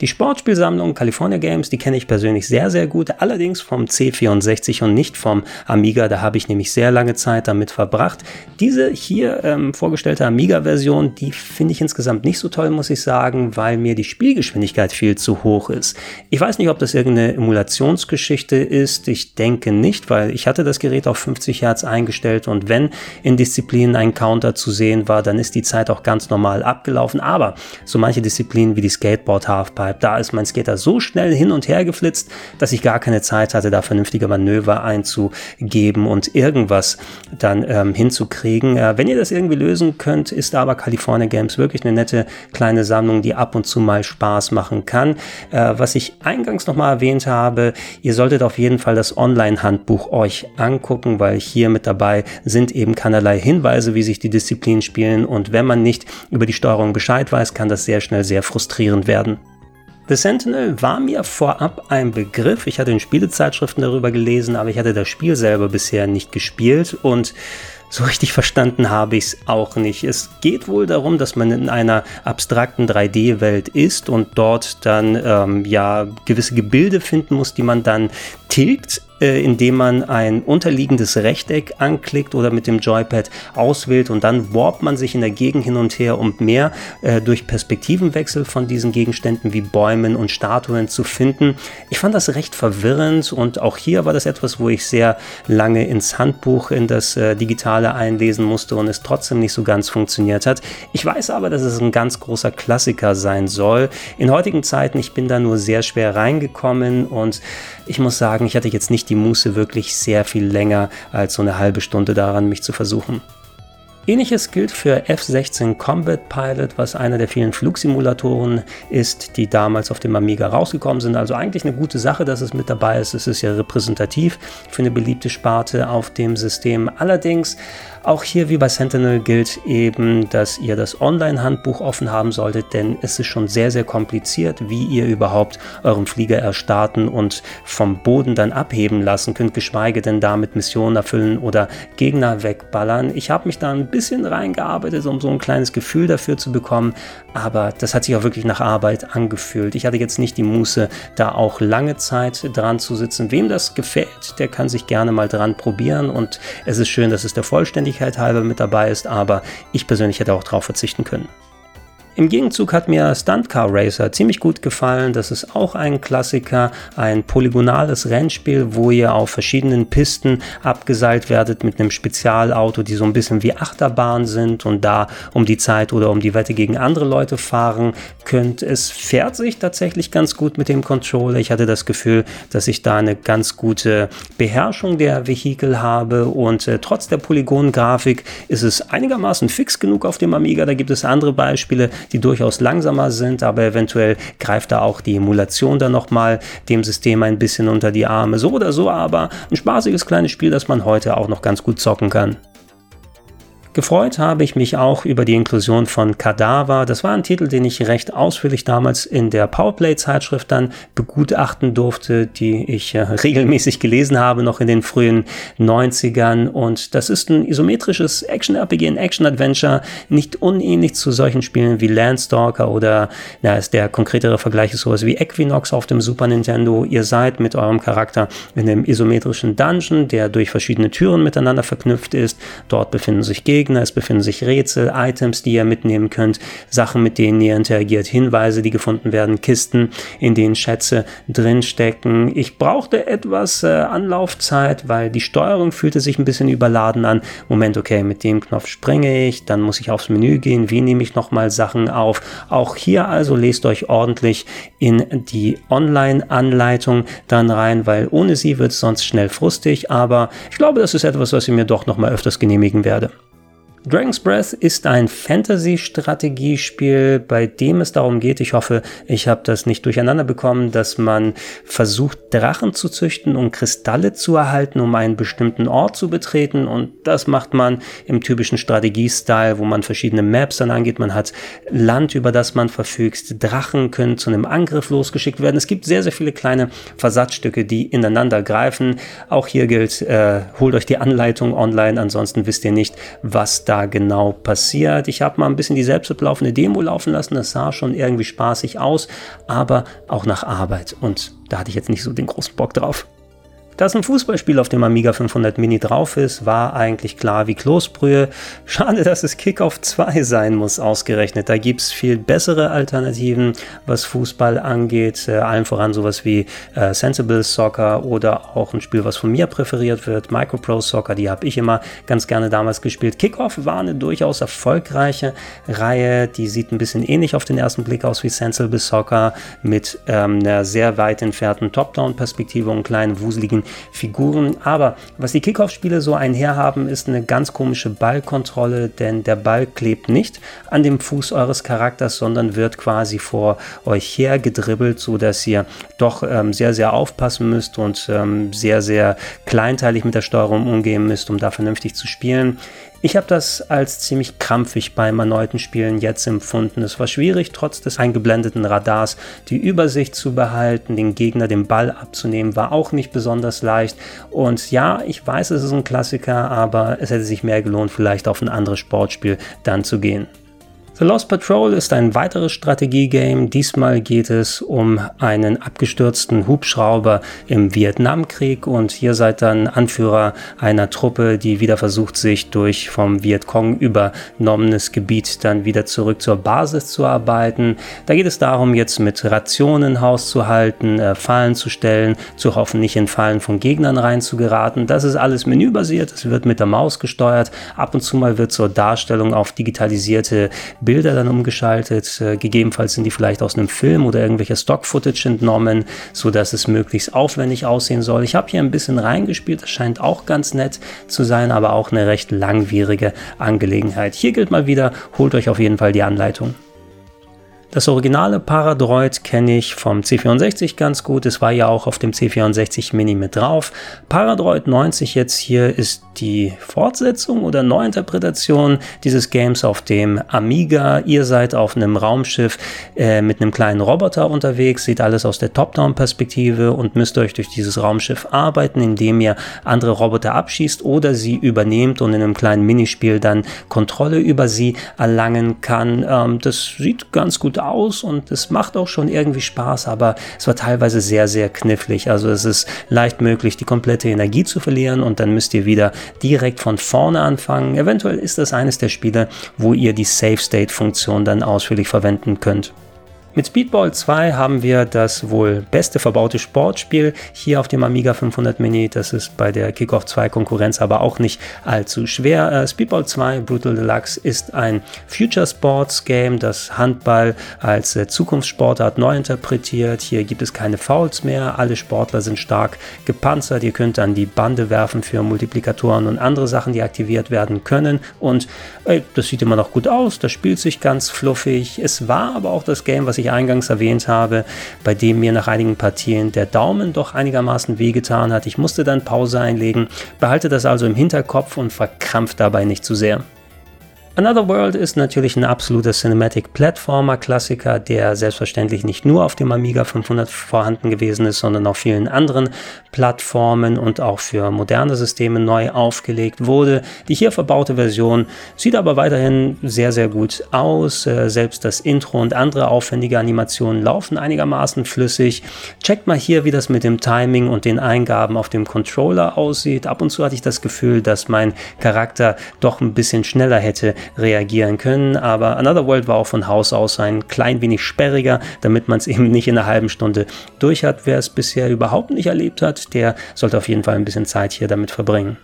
Die Sportspielsammlung California Games, die kenne ich persönlich sehr, sehr gut, allerdings vom C64 und nicht vom Amiga. Da habe ich nämlich sehr lange Zeit damit verbracht. Diese hier ähm, vorgestellte Amiga-Version, die finde ich insgesamt nicht so toll, muss ich sagen, weil mir die Spielgeschwindigkeit viel zu hoch ist. Ich weiß nicht, ob das irgendeine Emulationsgeschichte ist. Ich denke nicht, weil ich hatte das Gerät auf 50 Hertz eingestellt und wenn in Disziplinen ein Counter zu sehen war, dann ist die Zeit auch ganz normal abgelaufen. Aber so manche Disziplinen wie die Skateboard Halfpipe bleibt. Da ist mein Skater so schnell hin und her geflitzt, dass ich gar keine Zeit hatte, da vernünftige Manöver einzugeben und irgendwas dann ähm, hinzukriegen. Äh, wenn ihr das irgendwie lösen könnt, ist aber California Games wirklich eine nette kleine Sammlung, die ab und zu mal Spaß machen kann. Äh, was ich eingangs nochmal erwähnt habe, ihr solltet auf jeden Fall das Online-Handbuch euch angucken, weil hier mit dabei sind eben keinerlei Hinweise, wie sich die Disziplinen spielen und wenn man nicht über die Steuerung Bescheid weiß, kann das sehr schnell sehr frustrierend werden. The Sentinel war mir vorab ein Begriff. Ich hatte in Spielezeitschriften darüber gelesen, aber ich hatte das Spiel selber bisher nicht gespielt und so richtig verstanden habe ich es auch nicht. Es geht wohl darum, dass man in einer abstrakten 3D-Welt ist und dort dann ähm, ja gewisse Gebilde finden muss, die man dann tilgt äh, indem man ein unterliegendes Rechteck anklickt oder mit dem Joypad auswählt und dann warpt man sich in der Gegend hin und her, um mehr äh, durch Perspektivenwechsel von diesen Gegenständen wie Bäumen und Statuen zu finden. Ich fand das recht verwirrend und auch hier war das etwas, wo ich sehr lange ins Handbuch, in das äh, Digitale einlesen musste und es trotzdem nicht so ganz funktioniert hat. Ich weiß aber, dass es ein ganz großer Klassiker sein soll. In heutigen Zeiten, ich bin da nur sehr schwer reingekommen und ich muss sagen, ich hatte jetzt nicht die Muße, wirklich sehr viel länger als so eine halbe Stunde daran, mich zu versuchen. Ähnliches gilt für F-16 Combat Pilot, was einer der vielen Flugsimulatoren ist, die damals auf dem Amiga rausgekommen sind. Also eigentlich eine gute Sache, dass es mit dabei ist. Es ist ja repräsentativ für eine beliebte Sparte auf dem System. Allerdings auch hier wie bei Sentinel gilt eben, dass ihr das Online-Handbuch offen haben solltet, denn es ist schon sehr, sehr kompliziert, wie ihr überhaupt euren Flieger erstarten und vom Boden dann abheben lassen könnt, geschweige denn damit Missionen erfüllen oder Gegner wegballern. Ich habe mich da ein bisschen reingearbeitet, um so ein kleines Gefühl dafür zu bekommen, aber das hat sich auch wirklich nach Arbeit angefühlt. Ich hatte jetzt nicht die Muße, da auch lange Zeit dran zu sitzen. Wem das gefällt, der kann sich gerne mal dran probieren und es ist schön, dass es der Vollständigkeit halber mit dabei ist, aber ich persönlich hätte auch darauf verzichten können. Im Gegenzug hat mir Stunt Car Racer ziemlich gut gefallen. Das ist auch ein Klassiker, ein polygonales Rennspiel, wo ihr auf verschiedenen Pisten abgeseilt werdet mit einem Spezialauto, die so ein bisschen wie Achterbahn sind und da um die Zeit oder um die Wette gegen andere Leute fahren könnt. Es fährt sich tatsächlich ganz gut mit dem Controller. Ich hatte das Gefühl, dass ich da eine ganz gute Beherrschung der Vehikel habe und äh, trotz der Polygon-Grafik ist es einigermaßen fix genug auf dem Amiga. Da gibt es andere Beispiele, die durchaus langsamer sind, aber eventuell greift da auch die Emulation dann nochmal dem System ein bisschen unter die Arme. So oder so, aber ein spaßiges kleines Spiel, das man heute auch noch ganz gut zocken kann. Gefreut habe ich mich auch über die Inklusion von Kadaver. Das war ein Titel, den ich recht ausführlich damals in der Powerplay-Zeitschrift dann begutachten durfte, die ich äh, regelmäßig gelesen habe, noch in den frühen 90ern. Und das ist ein isometrisches Action-RPG, ein Action-Adventure, nicht unähnlich zu solchen Spielen wie Landstalker oder, na, ist der konkretere Vergleich ist sowas wie Equinox auf dem Super Nintendo. Ihr seid mit eurem Charakter in einem isometrischen Dungeon, der durch verschiedene Türen miteinander verknüpft ist. Dort befinden sich Gegner Gegner, es befinden sich Rätsel, Items, die ihr mitnehmen könnt, Sachen, mit denen ihr interagiert, Hinweise, die gefunden werden, Kisten, in denen Schätze drinstecken. Ich brauchte etwas äh, Anlaufzeit, weil die Steuerung fühlte sich ein bisschen überladen an. Moment, okay, mit dem Knopf springe ich, dann muss ich aufs Menü gehen, wie nehme ich nochmal Sachen auf. Auch hier also lest euch ordentlich in die Online-Anleitung dann rein, weil ohne sie wird es sonst schnell frustig, aber ich glaube, das ist etwas, was ich mir doch nochmal öfters genehmigen werde. Dragon's Breath ist ein Fantasy-Strategiespiel, bei dem es darum geht, ich hoffe, ich habe das nicht durcheinander bekommen, dass man versucht, Drachen zu züchten und Kristalle zu erhalten, um einen bestimmten Ort zu betreten. Und das macht man im typischen Strategie-Style, wo man verschiedene Maps dann angeht. Man hat Land, über das man verfügt. Drachen können zu einem Angriff losgeschickt werden. Es gibt sehr, sehr viele kleine Versatzstücke, die ineinander greifen. Auch hier gilt, äh, holt euch die Anleitung online, ansonsten wisst ihr nicht, was da genau passiert. Ich habe mal ein bisschen die selbstlaufende Demo laufen lassen, das sah schon irgendwie spaßig aus, aber auch nach Arbeit und da hatte ich jetzt nicht so den großen Bock drauf. Dass ein Fußballspiel auf dem Amiga 500 Mini drauf ist, war eigentlich klar wie Kloßbrühe. Schade, dass es Kickoff 2 sein muss, ausgerechnet. Da gibt es viel bessere Alternativen, was Fußball angeht. Äh, allen voran sowas wie äh, Sensible Soccer oder auch ein Spiel, was von mir präferiert wird, Micropro Soccer. Die habe ich immer ganz gerne damals gespielt. Kickoff war eine durchaus erfolgreiche Reihe. Die sieht ein bisschen ähnlich auf den ersten Blick aus wie Sensible Soccer mit ähm, einer sehr weit entfernten Top-Down-Perspektive und kleinen wuseligen Figuren. Aber was die Kickoff-Spiele so einherhaben, ist eine ganz komische Ballkontrolle, denn der Ball klebt nicht an dem Fuß eures Charakters, sondern wird quasi vor euch her gedribbelt, so dass ihr doch ähm, sehr, sehr aufpassen müsst und ähm, sehr, sehr kleinteilig mit der Steuerung umgehen müsst, um da vernünftig zu spielen. Ich habe das als ziemlich krampfig beim erneuten Spielen jetzt empfunden. Es war schwierig, trotz des eingeblendeten Radars die Übersicht zu behalten, den Gegner den Ball abzunehmen, war auch nicht besonders leicht. Und ja, ich weiß, es ist ein Klassiker, aber es hätte sich mehr gelohnt, vielleicht auf ein anderes Sportspiel dann zu gehen. The Lost Patrol ist ein weiteres Strategiegame. Diesmal geht es um einen abgestürzten Hubschrauber im Vietnamkrieg und ihr seid dann Anführer einer Truppe, die wieder versucht, sich durch vom Vietcong übernommenes Gebiet dann wieder zurück zur Basis zu arbeiten. Da geht es darum, jetzt mit Rationen Haus zu halten, äh, Fallen zu stellen, zu hoffen, nicht in Fallen von Gegnern reinzugeraten. Das ist alles menübasiert, es wird mit der Maus gesteuert. Ab und zu mal wird zur Darstellung auf digitalisierte Bilder dann umgeschaltet. Äh, gegebenenfalls sind die vielleicht aus einem Film oder irgendwelcher Stock-Footage entnommen, so dass es möglichst aufwendig aussehen soll. Ich habe hier ein bisschen reingespielt, das scheint auch ganz nett zu sein, aber auch eine recht langwierige Angelegenheit. Hier gilt mal wieder, holt euch auf jeden Fall die Anleitung. Das originale Paradroid kenne ich vom C64 ganz gut. Es war ja auch auf dem C64 Mini mit drauf. Paradroid 90 jetzt hier ist die Fortsetzung oder Neuinterpretation dieses Games auf dem Amiga. Ihr seid auf einem Raumschiff äh, mit einem kleinen Roboter unterwegs, seht alles aus der Top-Down-Perspektive und müsst euch durch dieses Raumschiff arbeiten, indem ihr andere Roboter abschießt oder sie übernehmt und in einem kleinen Minispiel dann Kontrolle über sie erlangen kann. Ähm, das sieht ganz gut aus und es macht auch schon irgendwie Spaß, aber es war teilweise sehr, sehr knifflig. Also es ist leicht möglich, die komplette Energie zu verlieren und dann müsst ihr wieder direkt von vorne anfangen. Eventuell ist das eines der Spiele, wo ihr die Save State Funktion dann ausführlich verwenden könnt. Mit Speedball 2 haben wir das wohl beste verbaute Sportspiel hier auf dem Amiga 500 Mini. Das ist bei der Kickoff 2 Konkurrenz aber auch nicht allzu schwer. Äh, Speedball 2 Brutal Deluxe ist ein Future Sports Game, das Handball als äh, Zukunftssportart neu interpretiert. Hier gibt es keine Fouls mehr. Alle Sportler sind stark gepanzert. Ihr könnt an die Bande werfen für Multiplikatoren und andere Sachen, die aktiviert werden können. Und äh, das sieht immer noch gut aus. Das spielt sich ganz fluffig. Es war aber auch das Game, was ich eingangs erwähnt habe, bei dem mir nach einigen Partien der Daumen doch einigermaßen wehgetan hat. Ich musste dann Pause einlegen. Behalte das also im Hinterkopf und verkrampft dabei nicht zu sehr. Another World ist natürlich ein absoluter Cinematic Platformer Klassiker, der selbstverständlich nicht nur auf dem Amiga 500 vorhanden gewesen ist, sondern auf vielen anderen Plattformen und auch für moderne Systeme neu aufgelegt wurde. Die hier verbaute Version sieht aber weiterhin sehr, sehr gut aus. Äh, selbst das Intro und andere aufwendige Animationen laufen einigermaßen flüssig. Checkt mal hier, wie das mit dem Timing und den Eingaben auf dem Controller aussieht. Ab und zu hatte ich das Gefühl, dass mein Charakter doch ein bisschen schneller hätte reagieren können. Aber Another World war auch von Haus aus ein klein wenig sperriger, damit man es eben nicht in einer halben Stunde durch hat. Wer es bisher überhaupt nicht erlebt hat, der sollte auf jeden Fall ein bisschen Zeit hier damit verbringen.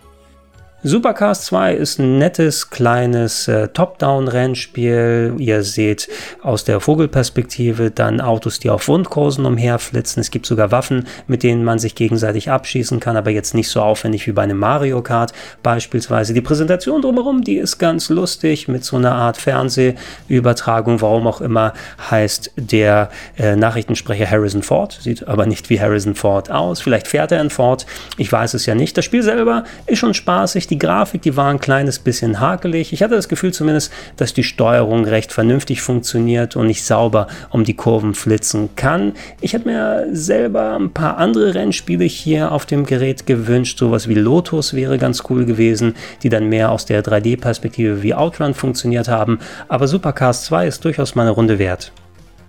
Supercars 2 ist ein nettes, kleines äh, Top-Down-Rennspiel. Ihr seht aus der Vogelperspektive dann Autos, die auf Wundkursen umherflitzen. Es gibt sogar Waffen, mit denen man sich gegenseitig abschießen kann, aber jetzt nicht so aufwendig wie bei einem Mario Kart beispielsweise. Die Präsentation drumherum, die ist ganz lustig mit so einer Art Fernsehübertragung, warum auch immer, heißt der äh, Nachrichtensprecher Harrison Ford, sieht aber nicht wie Harrison Ford aus. Vielleicht fährt er in Ford, ich weiß es ja nicht. Das Spiel selber ist schon spaßig, die die Grafik, die war ein kleines bisschen hakelig. Ich hatte das Gefühl zumindest, dass die Steuerung recht vernünftig funktioniert und ich sauber um die Kurven flitzen kann. Ich hätte mir selber ein paar andere Rennspiele hier auf dem Gerät gewünscht. Sowas wie Lotus wäre ganz cool gewesen, die dann mehr aus der 3D-Perspektive wie Outrun funktioniert haben. Aber Supercars 2 ist durchaus mal eine Runde wert.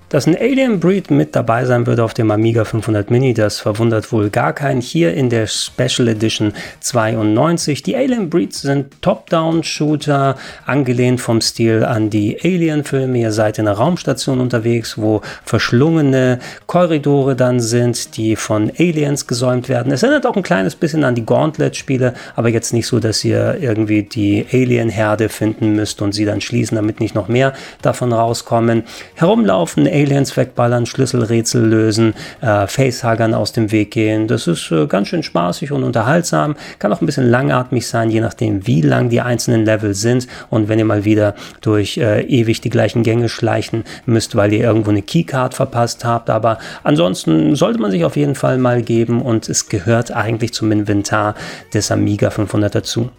Dass ein Alien Breed mit dabei sein würde auf dem Amiga 500 Mini, das verwundert wohl gar keinen. Hier in der Special Edition 92. Die Alien Breeds sind Top-Down-Shooter, angelehnt vom Stil an die Alien-Filme. Ihr seid in einer Raumstation unterwegs, wo verschlungene Korridore dann sind, die von Aliens gesäumt werden. Es erinnert auch ein kleines bisschen an die Gauntlet-Spiele, aber jetzt nicht so, dass ihr irgendwie die Alien-Herde finden müsst und sie dann schließen, damit nicht noch mehr davon rauskommen. Herumlaufen Aliens wegballern, Schlüsselrätsel lösen, äh, Facehuggern aus dem Weg gehen. Das ist äh, ganz schön spaßig und unterhaltsam. Kann auch ein bisschen langatmig sein, je nachdem, wie lang die einzelnen Level sind. Und wenn ihr mal wieder durch äh, ewig die gleichen Gänge schleichen müsst, weil ihr irgendwo eine Keycard verpasst habt. Aber ansonsten sollte man sich auf jeden Fall mal geben und es gehört eigentlich zum Inventar des Amiga 500 dazu.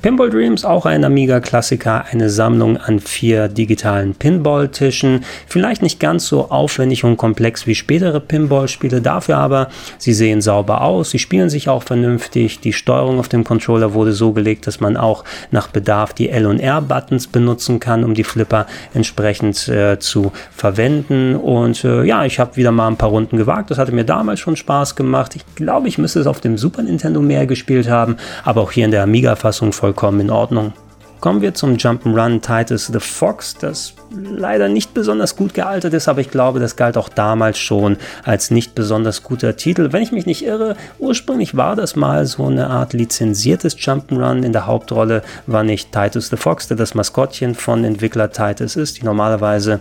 Pinball Dreams, auch ein Amiga-Klassiker, eine Sammlung an vier digitalen Pinball-Tischen. Vielleicht nicht ganz so aufwendig und komplex wie spätere Pinball-Spiele, dafür aber, sie sehen sauber aus, sie spielen sich auch vernünftig. Die Steuerung auf dem Controller wurde so gelegt, dass man auch nach Bedarf die L- und R-Buttons benutzen kann, um die Flipper entsprechend äh, zu verwenden. Und äh, ja, ich habe wieder mal ein paar Runden gewagt. Das hatte mir damals schon Spaß gemacht. Ich glaube, ich müsste es auf dem Super Nintendo mehr gespielt haben, aber auch hier in der Amiga-Fassung voll vollkommen in Ordnung. Kommen wir zum Jump'n'Run Titus the Fox, das leider nicht besonders gut gealtert ist, aber ich glaube, das galt auch damals schon als nicht besonders guter Titel. Wenn ich mich nicht irre, ursprünglich war das mal so eine Art lizenziertes Jump'n'Run. In der Hauptrolle war nicht Titus the Fox, der das Maskottchen von Entwickler Titus ist, die normalerweise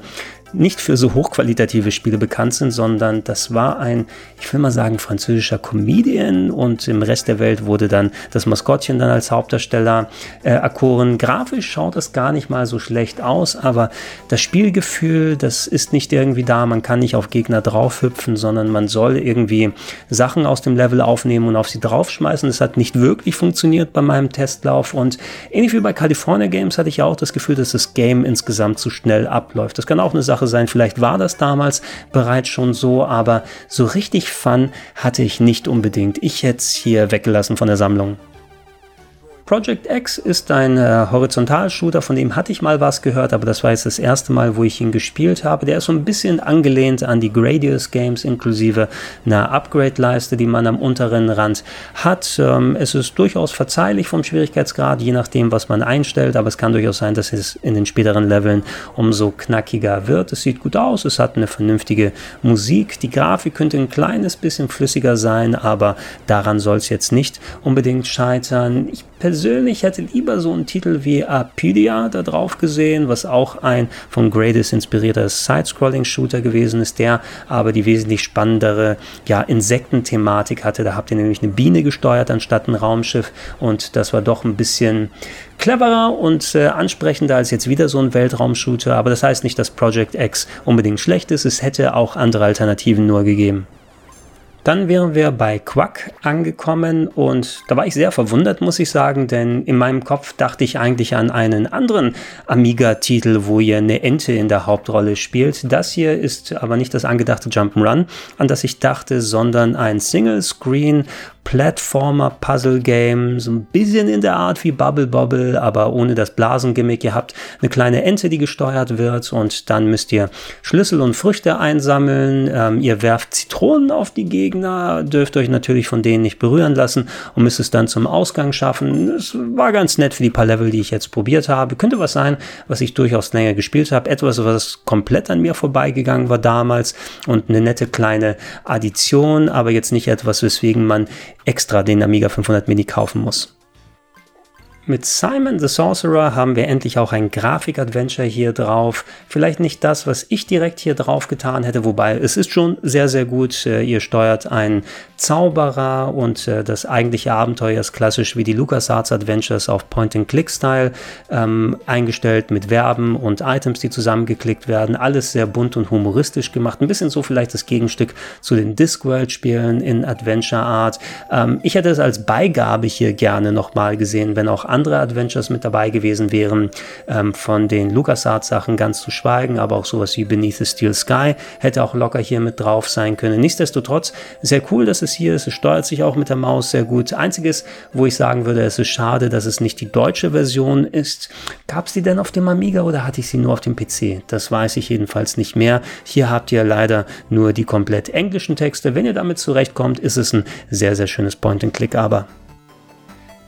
nicht für so hochqualitative Spiele bekannt sind, sondern das war ein, ich will mal sagen, französischer Comedian und im Rest der Welt wurde dann das Maskottchen dann als Hauptdarsteller äh, erkoren. Grafisch schaut das gar nicht mal so schlecht aus, aber das Spielgefühl, das ist nicht irgendwie da. Man kann nicht auf Gegner draufhüpfen, sondern man soll irgendwie Sachen aus dem Level aufnehmen und auf sie draufschmeißen. Das hat nicht wirklich funktioniert bei meinem Testlauf und ähnlich wie bei California Games hatte ich auch das Gefühl, dass das Game insgesamt zu schnell abläuft. Das kann auch eine Sache Sache sein. Vielleicht war das damals bereits schon so, aber so richtig Fun hatte ich nicht unbedingt. Ich hätte es hier weggelassen von der Sammlung. Project X ist ein äh, Horizontal-Shooter, von dem hatte ich mal was gehört, aber das war jetzt das erste Mal, wo ich ihn gespielt habe. Der ist so ein bisschen angelehnt an die Gradius Games, inklusive einer Upgrade-Leiste, die man am unteren Rand hat. Ähm, es ist durchaus verzeihlich vom Schwierigkeitsgrad, je nachdem, was man einstellt, aber es kann durchaus sein, dass es in den späteren Leveln umso knackiger wird. Es sieht gut aus, es hat eine vernünftige Musik. Die Grafik könnte ein kleines bisschen flüssiger sein, aber daran soll es jetzt nicht unbedingt scheitern. Ich persönlich hätte lieber so einen Titel wie Apidia da drauf gesehen, was auch ein von Greatest inspirierter Side-Scrolling-Shooter gewesen ist, der aber die wesentlich spannendere ja, Insektenthematik hatte. Da habt ihr nämlich eine Biene gesteuert anstatt ein Raumschiff und das war doch ein bisschen cleverer und äh, ansprechender als jetzt wieder so ein Weltraumshooter. Aber das heißt nicht, dass Project X unbedingt schlecht ist. Es hätte auch andere Alternativen nur gegeben. Dann wären wir bei Quack angekommen und da war ich sehr verwundert, muss ich sagen, denn in meinem Kopf dachte ich eigentlich an einen anderen Amiga-Titel, wo ihr eine Ente in der Hauptrolle spielt. Das hier ist aber nicht das angedachte Jump'n'Run, an das ich dachte, sondern ein Single-Screen Platformer-Puzzle-Game, so ein bisschen in der Art wie Bubble Bobble, aber ohne das Blasengimmick. Ihr habt eine kleine Ente, die gesteuert wird und dann müsst ihr Schlüssel und Früchte einsammeln. Ähm, ihr werft Zitronen auf die Gegner, dürft euch natürlich von denen nicht berühren lassen und müsst es dann zum Ausgang schaffen. Es war ganz nett für die paar Level, die ich jetzt probiert habe. Könnte was sein, was ich durchaus länger gespielt habe. Etwas, was komplett an mir vorbeigegangen war damals und eine nette kleine Addition, aber jetzt nicht etwas, weswegen man extra den Amiga 500 Mini kaufen muss. Mit Simon the Sorcerer haben wir endlich auch ein Grafik-Adventure hier drauf. Vielleicht nicht das, was ich direkt hier drauf getan hätte, wobei es ist schon sehr, sehr gut. Äh, ihr steuert einen Zauberer und äh, das eigentliche Abenteuer ist klassisch wie die LucasArts Adventures auf Point-and-Click-Style ähm, eingestellt mit Verben und Items, die zusammengeklickt werden. Alles sehr bunt und humoristisch gemacht. Ein bisschen so vielleicht das Gegenstück zu den Discworld-Spielen in Adventure Art. Ähm, ich hätte es als Beigabe hier gerne nochmal gesehen, wenn auch andere Adventures mit dabei gewesen wären. Ähm, von den LucasArts-Sachen ganz zu schweigen, aber auch sowas wie Beneath the Steel Sky hätte auch locker hier mit drauf sein können. Nichtsdestotrotz sehr cool, dass es hier ist. Es steuert sich auch mit der Maus sehr gut. Einziges, wo ich sagen würde, es ist schade, dass es nicht die deutsche Version ist. Gab es die denn auf dem Amiga oder hatte ich sie nur auf dem PC? Das weiß ich jedenfalls nicht mehr. Hier habt ihr leider nur die komplett englischen Texte. Wenn ihr damit zurechtkommt, ist es ein sehr, sehr schönes Point-and-Click, aber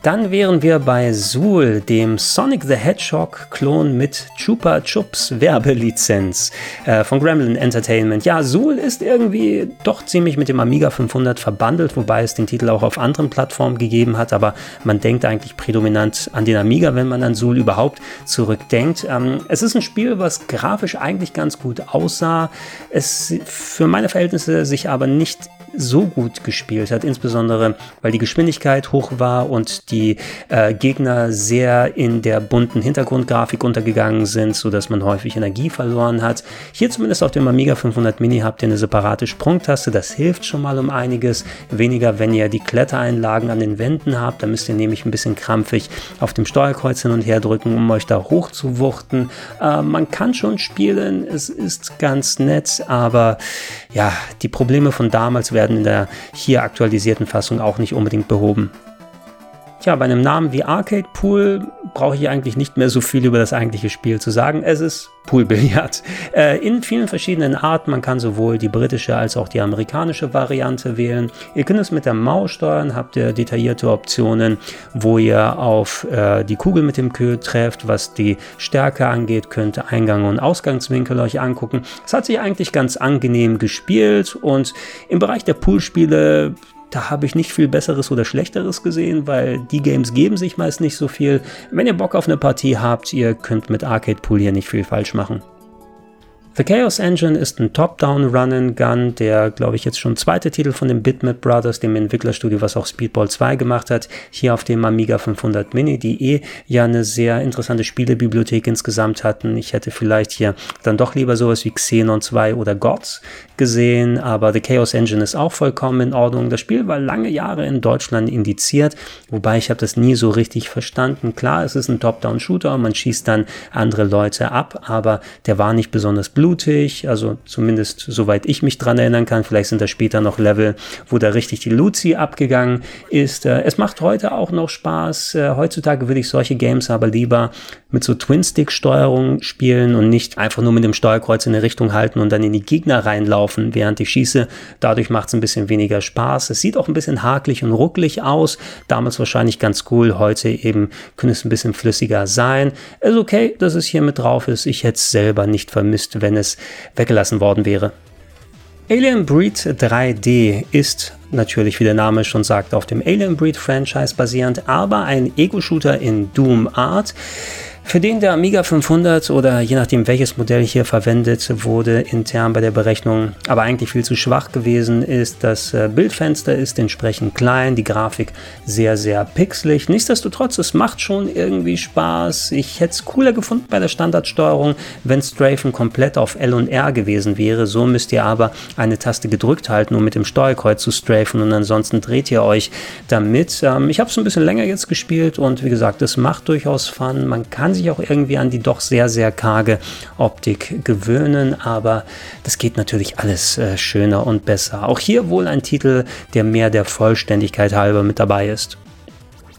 dann wären wir bei Zool, dem Sonic the Hedgehog-Klon mit Chupa Chups Werbelizenz äh, von Gremlin Entertainment. Ja, Zool ist irgendwie doch ziemlich mit dem Amiga 500 verbandelt, wobei es den Titel auch auf anderen Plattformen gegeben hat, aber man denkt eigentlich prädominant an den Amiga, wenn man an Zool überhaupt zurückdenkt. Ähm, es ist ein Spiel, was grafisch eigentlich ganz gut aussah, es für meine Verhältnisse sich aber nicht so gut gespielt hat, insbesondere weil die Geschwindigkeit hoch war und die äh, Gegner sehr in der bunten Hintergrundgrafik untergegangen sind, sodass man häufig Energie verloren hat. Hier zumindest auf dem Amiga 500 Mini habt ihr eine separate Sprungtaste, das hilft schon mal um einiges. Weniger, wenn ihr die Klettereinlagen an den Wänden habt, da müsst ihr nämlich ein bisschen krampfig auf dem Steuerkreuz hin und her drücken, um euch da hoch zu wuchten. Äh, man kann schon spielen, es ist ganz nett, aber ja, die Probleme von damals werden in der hier aktualisierten Fassung auch nicht unbedingt behoben. Tja, bei einem Namen wie Arcade Pool brauche ich eigentlich nicht mehr so viel über das eigentliche Spiel zu sagen. Es ist Poolbillard. Äh, in vielen verschiedenen Arten. Man kann sowohl die britische als auch die amerikanische Variante wählen. Ihr könnt es mit der Maus steuern, habt ihr detaillierte Optionen, wo ihr auf äh, die Kugel mit dem Kö trefft, was die Stärke angeht, könnt ihr Eingang und Ausgangswinkel euch angucken. Es hat sich eigentlich ganz angenehm gespielt und im Bereich der Poolspiele da habe ich nicht viel Besseres oder Schlechteres gesehen, weil die Games geben sich meist nicht so viel. Wenn ihr Bock auf eine Partie habt, ihr könnt mit Arcade Pool hier nicht viel falsch machen. The Chaos Engine ist ein Top-Down-Run-and-Gun, der, glaube ich, jetzt schon zweite Titel von den Bitmap Brothers, dem Entwicklerstudio, was auch Speedball 2 gemacht hat, hier auf dem Amiga 500 Mini, die eh ja eine sehr interessante Spielebibliothek insgesamt hatten. Ich hätte vielleicht hier dann doch lieber sowas wie Xenon 2 oder Gods gesehen, aber The Chaos Engine ist auch vollkommen in Ordnung. Das Spiel war lange Jahre in Deutschland indiziert, wobei ich habe das nie so richtig verstanden. Klar, es ist ein Top-Down-Shooter, man schießt dann andere Leute ab, aber der war nicht besonders blutig, also zumindest soweit ich mich dran erinnern kann. Vielleicht sind da später noch Level, wo da richtig die Luzi abgegangen ist. Äh, es macht heute auch noch Spaß. Äh, heutzutage würde ich solche Games aber lieber mit so Twin-Stick-Steuerung spielen und nicht einfach nur mit dem Steuerkreuz in eine Richtung halten und dann in die Gegner reinlaufen, während ich schieße. Dadurch macht es ein bisschen weniger Spaß. Es sieht auch ein bisschen hakelig und rucklig aus. Damals wahrscheinlich ganz cool. Heute eben könnte es ein bisschen flüssiger sein. Ist okay, dass es hier mit drauf ist. Ich hätte es selber nicht vermisst, wenn wenn es weggelassen worden wäre. Alien Breed 3D ist natürlich, wie der Name schon sagt, auf dem Alien Breed Franchise basierend, aber ein Ego-Shooter in Doom Art für den der Amiga 500 oder je nachdem welches Modell hier verwendet wurde intern bei der Berechnung, aber eigentlich viel zu schwach gewesen ist. Das äh, Bildfenster ist entsprechend klein, die Grafik sehr, sehr pixelig. Nichtsdestotrotz, es macht schon irgendwie Spaß. Ich hätte es cooler gefunden bei der Standardsteuerung, wenn Strafen komplett auf L und R gewesen wäre. So müsst ihr aber eine Taste gedrückt halten, um mit dem Steuerkreuz zu strafen und ansonsten dreht ihr euch damit. Ähm, ich habe es ein bisschen länger jetzt gespielt und wie gesagt, es macht durchaus Fun. Man kann sich sich auch irgendwie an die doch sehr, sehr karge Optik gewöhnen, aber das geht natürlich alles äh, schöner und besser. Auch hier wohl ein Titel, der mehr der Vollständigkeit halber mit dabei ist.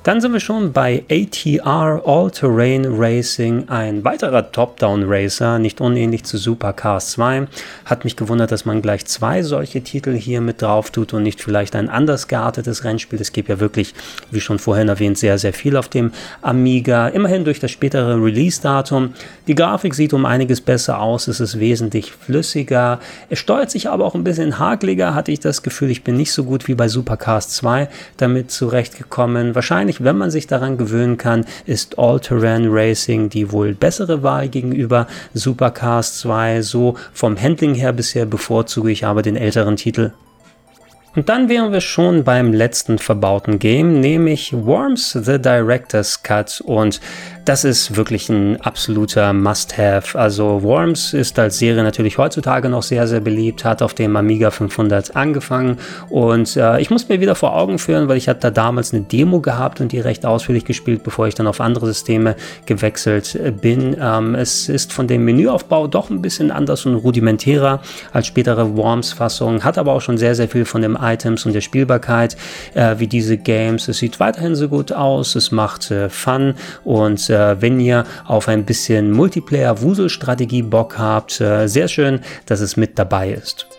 Dann sind wir schon bei ATR All-Terrain Racing, ein weiterer Top-Down-Racer, nicht unähnlich zu Supercars 2. Hat mich gewundert, dass man gleich zwei solche Titel hier mit drauf tut und nicht vielleicht ein anders geartetes Rennspiel. Es gibt ja wirklich, wie schon vorhin erwähnt, sehr, sehr viel auf dem Amiga. Immerhin durch das spätere Release-Datum. Die Grafik sieht um einiges besser aus, es ist wesentlich flüssiger. Es steuert sich aber auch ein bisschen hakeliger, hatte ich das Gefühl. Ich bin nicht so gut wie bei Supercars 2 damit zurechtgekommen. Wahrscheinlich wahrscheinlich, wenn man sich daran gewöhnen kann, ist All-Terrain Racing die wohl bessere Wahl gegenüber Supercars 2. So vom Handling her bisher bevorzuge ich aber den älteren Titel. Und dann wären wir schon beim letzten verbauten Game, nämlich Worms The Director's Cut. Und das ist wirklich ein absoluter Must-Have. Also Worms ist als Serie natürlich heutzutage noch sehr, sehr beliebt, hat auf dem Amiga 500 angefangen und äh, ich muss mir wieder vor Augen führen, weil ich hatte da damals eine Demo gehabt und die recht ausführlich gespielt, bevor ich dann auf andere Systeme gewechselt äh, bin. Ähm, es ist von dem Menüaufbau doch ein bisschen anders und rudimentärer als spätere Worms-Fassung, hat aber auch schon sehr, sehr viel von den Items und der Spielbarkeit äh, wie diese Games. Es sieht weiterhin so gut aus, es macht äh, Fun und äh, wenn ihr auf ein bisschen Multiplayer-Wuselstrategie Bock habt, äh, sehr schön, dass es mit dabei ist.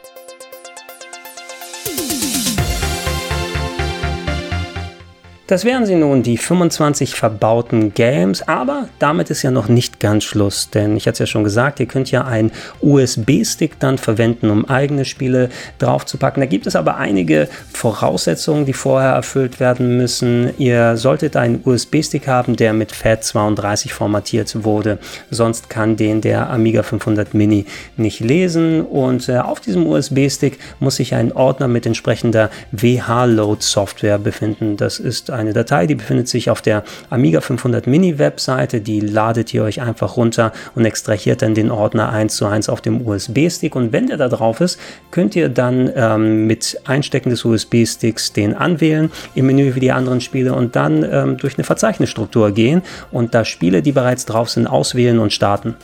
Das wären sie nun, die 25 verbauten Games, aber damit ist ja noch nicht ganz Schluss, denn ich hatte es ja schon gesagt, ihr könnt ja einen USB-Stick dann verwenden, um eigene Spiele draufzupacken. Da gibt es aber einige Voraussetzungen, die vorher erfüllt werden müssen. Ihr solltet einen USB-Stick haben, der mit FAT32 formatiert wurde, sonst kann den der Amiga 500 Mini nicht lesen und äh, auf diesem USB-Stick muss sich ein Ordner mit entsprechender WH-Load-Software befinden. Das ist eine Datei, die befindet sich auf der Amiga 500 Mini Webseite, die ladet ihr euch einfach runter und extrahiert dann den Ordner 1 zu 1 auf dem USB-Stick und wenn der da drauf ist, könnt ihr dann ähm, mit Einstecken des USB-Sticks den anwählen im Menü wie die anderen Spiele und dann ähm, durch eine Verzeichnisstruktur gehen und da Spiele, die bereits drauf sind, auswählen und starten.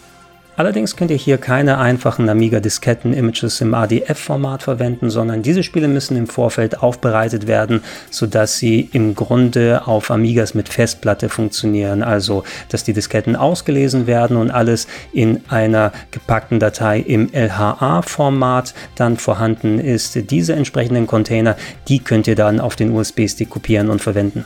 Allerdings könnt ihr hier keine einfachen Amiga-Disketten-Images im ADF-Format verwenden, sondern diese Spiele müssen im Vorfeld aufbereitet werden, sodass sie im Grunde auf Amigas mit Festplatte funktionieren. Also, dass die Disketten ausgelesen werden und alles in einer gepackten Datei im LHA-Format dann vorhanden ist. Diese entsprechenden Container, die könnt ihr dann auf den USB-Stick kopieren und verwenden.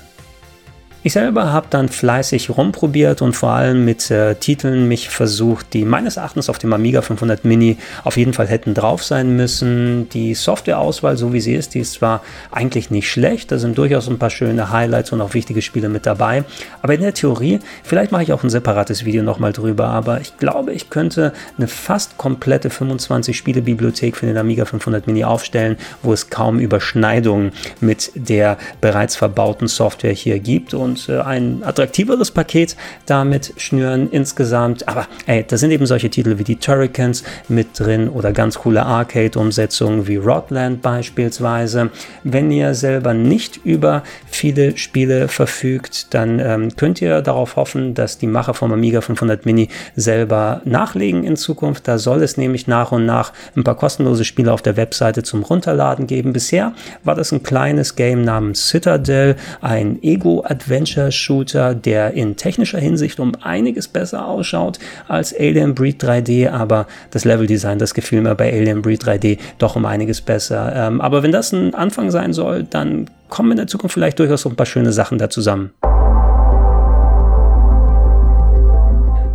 Ich selber habe dann fleißig rumprobiert und vor allem mit äh, Titeln mich versucht, die meines Erachtens auf dem Amiga 500 Mini auf jeden Fall hätten drauf sein müssen. Die Softwareauswahl, so wie sie ist, die ist zwar eigentlich nicht schlecht, da sind durchaus ein paar schöne Highlights und auch wichtige Spiele mit dabei, aber in der Theorie, vielleicht mache ich auch ein separates Video nochmal drüber, aber ich glaube, ich könnte eine fast komplette 25 Spiele-Bibliothek für den Amiga 500 Mini aufstellen, wo es kaum Überschneidungen mit der bereits verbauten Software hier gibt und und äh, ein attraktiveres Paket damit schnüren insgesamt. Aber ey, da sind eben solche Titel wie die Turricans mit drin oder ganz coole Arcade-Umsetzungen wie Rodland beispielsweise. Wenn ihr selber nicht über viele Spiele verfügt, dann ähm, könnt ihr darauf hoffen, dass die Macher vom Amiga 500 Mini selber nachlegen in Zukunft. Da soll es nämlich nach und nach ein paar kostenlose Spiele auf der Webseite zum Runterladen geben. Bisher war das ein kleines Game namens Citadel, ein Ego-Adventure Adventure-Shooter, der in technischer Hinsicht um einiges besser ausschaut als Alien Breed 3D, aber das Leveldesign, das gefiel mir bei Alien Breed 3D doch um einiges besser. Ähm, aber wenn das ein Anfang sein soll, dann kommen in der Zukunft vielleicht durchaus ein paar schöne Sachen da zusammen.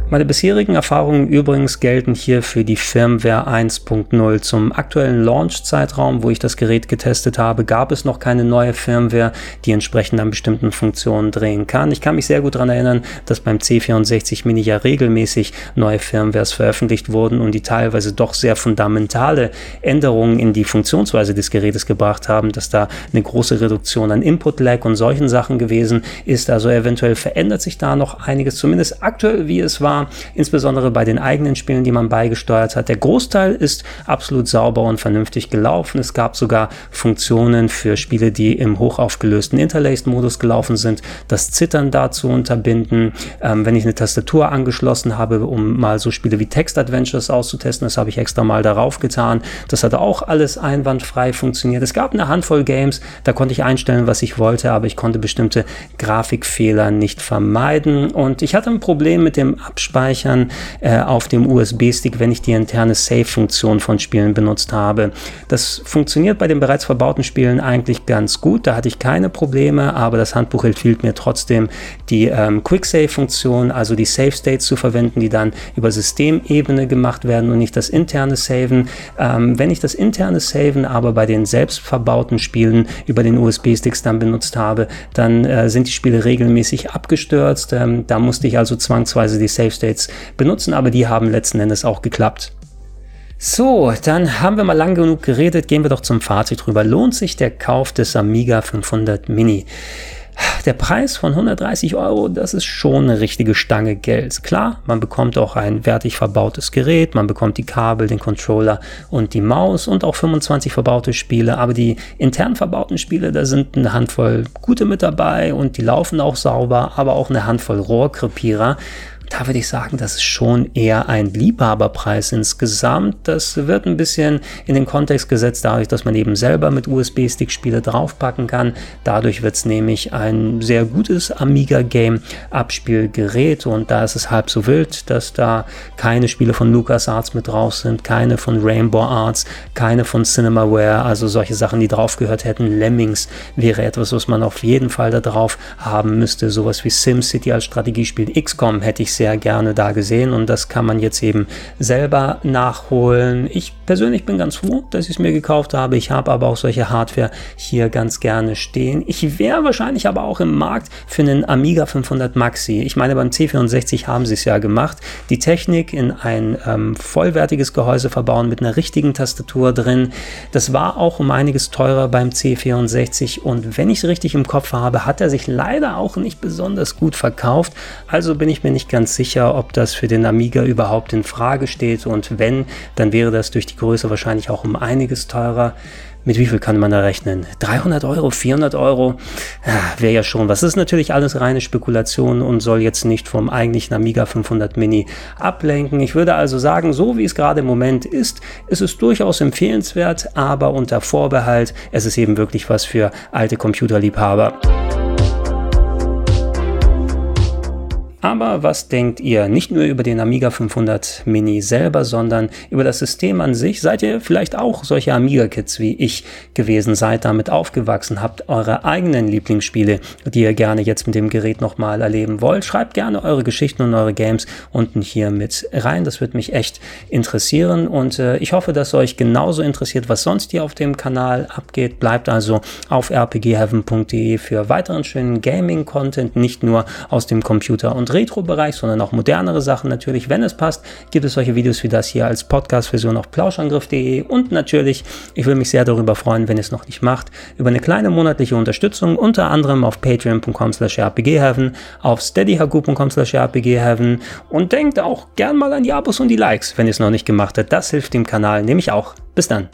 Meine bisherigen Erfahrungen übrigens gelten hier für die Firmware 1.0. Zum aktuellen Launch-Zeitraum, wo ich das Gerät getestet habe, gab es noch keine neue Firmware, die entsprechend an bestimmten Funktionen drehen kann. Ich kann mich sehr gut daran erinnern, dass beim C64 Mini ja regelmäßig neue Firmwares veröffentlicht wurden und die teilweise doch sehr fundamentale Änderungen in die Funktionsweise des Gerätes gebracht haben, dass da eine große Reduktion an Input-Lag und solchen Sachen gewesen ist. Also eventuell verändert sich da noch einiges, zumindest aktuell, wie es war insbesondere bei den eigenen Spielen, die man beigesteuert hat. Der Großteil ist absolut sauber und vernünftig gelaufen. Es gab sogar Funktionen für Spiele, die im hochaufgelösten Interlaced-Modus gelaufen sind, das Zittern da zu unterbinden. Ähm, wenn ich eine Tastatur angeschlossen habe, um mal so Spiele wie Text-Adventures auszutesten, das habe ich extra mal darauf getan. Das hat auch alles einwandfrei funktioniert. Es gab eine Handvoll Games, da konnte ich einstellen, was ich wollte, aber ich konnte bestimmte Grafikfehler nicht vermeiden. Und ich hatte ein Problem mit dem Abspielen abspeichern äh, auf dem USB-Stick, wenn ich die interne Save-Funktion von Spielen benutzt habe. Das funktioniert bei den bereits verbauten Spielen eigentlich ganz gut. Da hatte ich keine Probleme, aber das Handbuch empfiehlt mir trotzdem die ähm, Quick-Save-Funktion, also die Save-States zu verwenden, die dann über Systemebene gemacht werden und nicht das interne Saven. Ähm, wenn ich das interne Saven aber bei den selbst verbauten Spielen über den USB-Sticks dann benutzt habe, dann äh, sind die Spiele regelmäßig abgestürzt. Ähm, da musste ich also zwangsweise die Save States benutzen, aber die haben letzten Endes auch geklappt. So, dann haben wir mal lang genug geredet, gehen wir doch zum Fazit drüber. Lohnt sich der Kauf des Amiga 500 Mini? Der Preis von 130 Euro, das ist schon eine richtige Stange Geld. Klar, man bekommt auch ein wertig verbautes Gerät, man bekommt die Kabel, den Controller und die Maus und auch 25 verbaute Spiele, aber die intern verbauten Spiele, da sind eine Handvoll gute mit dabei und die laufen auch sauber, aber auch eine Handvoll Rohrkrepierer da würde ich sagen, das ist schon eher ein Liebhaberpreis insgesamt. Das wird ein bisschen in den Kontext gesetzt, dadurch, dass man eben selber mit USB-Stick Spiele draufpacken kann. Dadurch wird es nämlich ein sehr gutes Amiga-Game-Abspielgerät und da ist es halb so wild, dass da keine Spiele von LucasArts mit drauf sind, keine von Rainbow Arts, keine von Cinemaware, also solche Sachen, die drauf gehört hätten. Lemmings wäre etwas, was man auf jeden Fall da drauf haben müsste. Sowas wie SimCity als Strategiespiel. XCOM hätte ich sehr gerne da gesehen und das kann man jetzt eben selber nachholen. Ich persönlich bin ganz froh, dass ich es mir gekauft habe. Ich habe aber auch solche Hardware hier ganz gerne stehen. Ich wäre wahrscheinlich aber auch im Markt für einen Amiga 500 Maxi. Ich meine, beim C64 haben sie es ja gemacht. Die Technik in ein ähm, vollwertiges Gehäuse verbauen mit einer richtigen Tastatur drin. Das war auch um einiges teurer beim C64 und wenn ich es richtig im Kopf habe, hat er sich leider auch nicht besonders gut verkauft. Also bin ich mir nicht ganz ganz sicher, ob das für den Amiga überhaupt in Frage steht und wenn, dann wäre das durch die Größe wahrscheinlich auch um einiges teurer. Mit wie viel kann man da rechnen? 300 Euro, 400 Euro? Ja, Wäre ja schon was. Das ist natürlich alles reine Spekulation und soll jetzt nicht vom eigentlichen Amiga 500 Mini ablenken. Ich würde also sagen, so wie es gerade im Moment ist, ist es durchaus empfehlenswert, aber unter Vorbehalt, es ist eben wirklich was für alte Computerliebhaber. Aber was denkt ihr nicht nur über den Amiga 500 Mini selber, sondern über das System an sich? Seid ihr vielleicht auch solche Amiga-Kids wie ich gewesen? Seid damit aufgewachsen? Habt eure eigenen Lieblingsspiele, die ihr gerne jetzt mit dem Gerät nochmal erleben wollt? Schreibt gerne eure Geschichten und eure Games unten hier mit rein. Das würde mich echt interessieren und äh, ich hoffe, dass euch genauso interessiert, was sonst hier auf dem Kanal abgeht. Bleibt also auf rpgheaven.de für weiteren schönen Gaming-Content, nicht nur aus dem Computer- und Retro-Bereich, sondern auch modernere Sachen natürlich. Wenn es passt, gibt es solche Videos wie das hier als Podcast-Version auf plauschangriff.de und natürlich, ich würde mich sehr darüber freuen, wenn ihr es noch nicht macht, über eine kleine monatliche Unterstützung, unter anderem auf patreon.com slash rpgheaven, auf steadyhaku.com slash rpgheaven und denkt auch gern mal an die Abos und die Likes, wenn ihr es noch nicht gemacht habt. Das hilft dem Kanal nämlich auch. Bis dann.